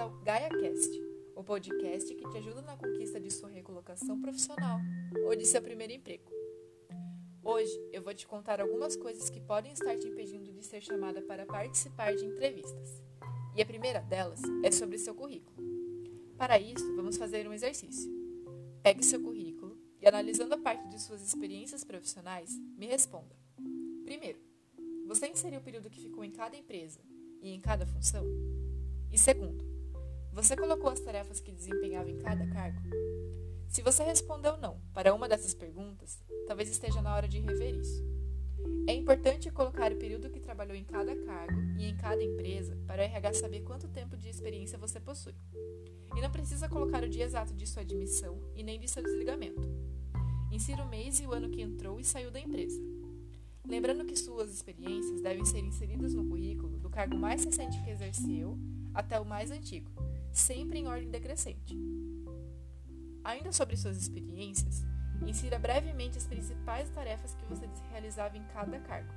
ao GaiaCast, o podcast que te ajuda na conquista de sua recolocação profissional ou de seu primeiro emprego. Hoje eu vou te contar algumas coisas que podem estar te impedindo de ser chamada para participar de entrevistas. E a primeira delas é sobre seu currículo. Para isso, vamos fazer um exercício. Pegue seu currículo e, analisando a parte de suas experiências profissionais, me responda. Primeiro, você inseriu o período que ficou em cada empresa e em cada função? E segundo, você colocou as tarefas que desempenhava em cada cargo? Se você respondeu não para uma dessas perguntas, talvez esteja na hora de rever isso. É importante colocar o período que trabalhou em cada cargo e em cada empresa para o RH saber quanto tempo de experiência você possui. E não precisa colocar o dia exato de sua admissão e nem de seu desligamento. Insira o mês e o ano que entrou e saiu da empresa. Lembrando que suas experiências devem ser inseridas no currículo cargo mais recente que exerceu até o mais antigo, sempre em ordem decrescente. Ainda sobre suas experiências, insira brevemente as principais tarefas que você realizava em cada cargo.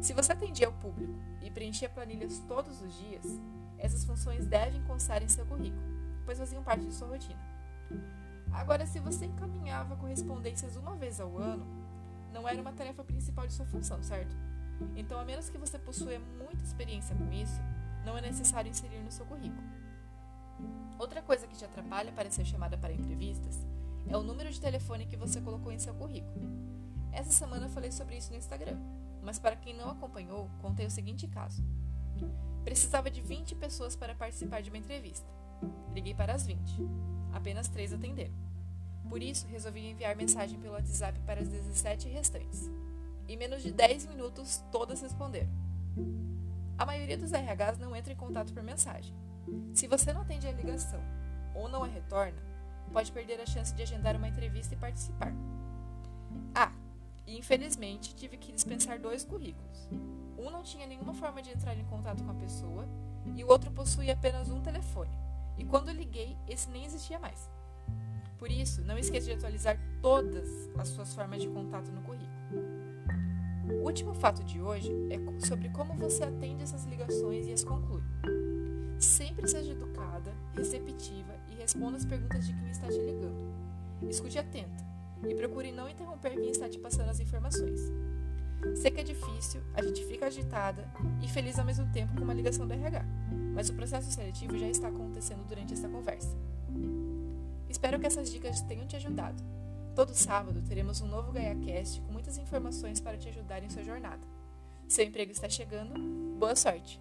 Se você atendia ao público e preenchia planilhas todos os dias, essas funções devem constar em seu currículo, pois faziam parte de sua rotina. Agora, se você encaminhava correspondências uma vez ao ano, não era uma tarefa principal de sua função, certo? Então, a menos que você possua muita experiência com isso, não é necessário inserir no seu currículo. Outra coisa que te atrapalha para ser chamada para entrevistas é o número de telefone que você colocou em seu currículo. Essa semana eu falei sobre isso no Instagram, mas para quem não acompanhou, contei o seguinte caso. Precisava de 20 pessoas para participar de uma entrevista. Liguei para as 20. Apenas 3 atenderam. Por isso, resolvi enviar mensagem pelo WhatsApp para as 17 restantes. Em menos de 10 minutos, todas responderam. A maioria dos RHs não entra em contato por mensagem. Se você não atende a ligação ou não a retorna, pode perder a chance de agendar uma entrevista e participar. Ah, e infelizmente tive que dispensar dois currículos. Um não tinha nenhuma forma de entrar em contato com a pessoa e o outro possuía apenas um telefone. E quando liguei, esse nem existia mais. Por isso, não esqueça de atualizar todas as suas formas de contato no currículo. O último fato de hoje é sobre como você atende essas ligações e as conclui. Sempre seja educada, receptiva e responda as perguntas de quem está te ligando. Escute atenta e procure não interromper quem está te passando as informações. Sei que é difícil, a gente fica agitada e feliz ao mesmo tempo com uma ligação do RH, mas o processo seletivo já está acontecendo durante essa conversa. Espero que essas dicas tenham te ajudado. Todo sábado teremos um novo GaiaCast com muitas informações para te ajudar em sua jornada. Seu emprego está chegando? Boa sorte!